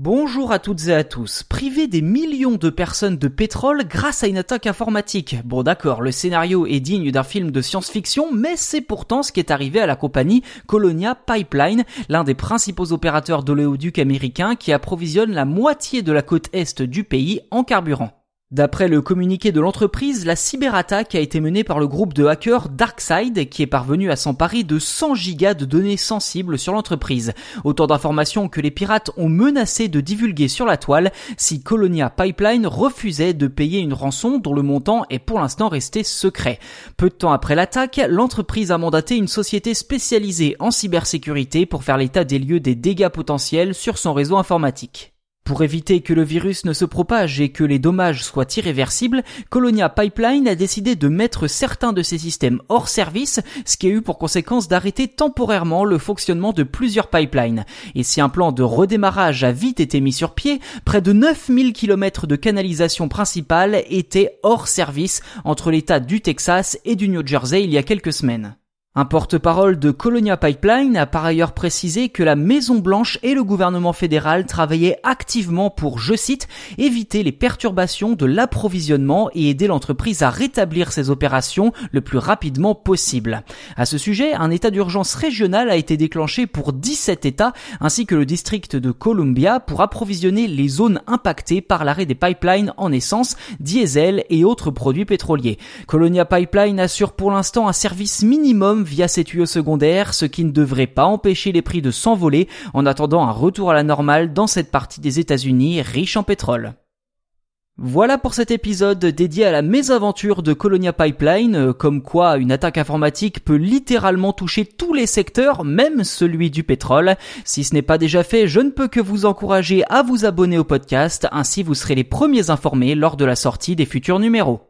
Bonjour à toutes et à tous. Priver des millions de personnes de pétrole grâce à une attaque informatique. Bon d'accord, le scénario est digne d'un film de science-fiction, mais c'est pourtant ce qui est arrivé à la compagnie Colonia Pipeline, l'un des principaux opérateurs d'oléoduc américains qui approvisionne la moitié de la côte est du pays en carburant. D'après le communiqué de l'entreprise, la cyberattaque a été menée par le groupe de hackers DarkSide qui est parvenu à s'emparer de 100 gigas de données sensibles sur l'entreprise. Autant d'informations que les pirates ont menacé de divulguer sur la toile si Colonia Pipeline refusait de payer une rançon dont le montant est pour l'instant resté secret. Peu de temps après l'attaque, l'entreprise a mandaté une société spécialisée en cybersécurité pour faire l'état des lieux des dégâts potentiels sur son réseau informatique. Pour éviter que le virus ne se propage et que les dommages soient irréversibles, Colonia Pipeline a décidé de mettre certains de ses systèmes hors service, ce qui a eu pour conséquence d'arrêter temporairement le fonctionnement de plusieurs pipelines. Et si un plan de redémarrage a vite été mis sur pied, près de 9000 km de canalisation principale étaient hors service entre l'état du Texas et du New Jersey il y a quelques semaines. Un porte-parole de Colonia Pipeline a par ailleurs précisé que la Maison Blanche et le gouvernement fédéral travaillaient activement pour, je cite, éviter les perturbations de l'approvisionnement et aider l'entreprise à rétablir ses opérations le plus rapidement possible. À ce sujet, un état d'urgence régional a été déclenché pour 17 États ainsi que le district de Columbia pour approvisionner les zones impactées par l'arrêt des pipelines en essence, diesel et autres produits pétroliers. Colonia Pipeline assure pour l'instant un service minimum via ses tuyaux secondaires, ce qui ne devrait pas empêcher les prix de s'envoler en attendant un retour à la normale dans cette partie des États-Unis riche en pétrole. Voilà pour cet épisode dédié à la mésaventure de Colonia Pipeline, comme quoi une attaque informatique peut littéralement toucher tous les secteurs, même celui du pétrole. Si ce n'est pas déjà fait, je ne peux que vous encourager à vous abonner au podcast, ainsi vous serez les premiers informés lors de la sortie des futurs numéros.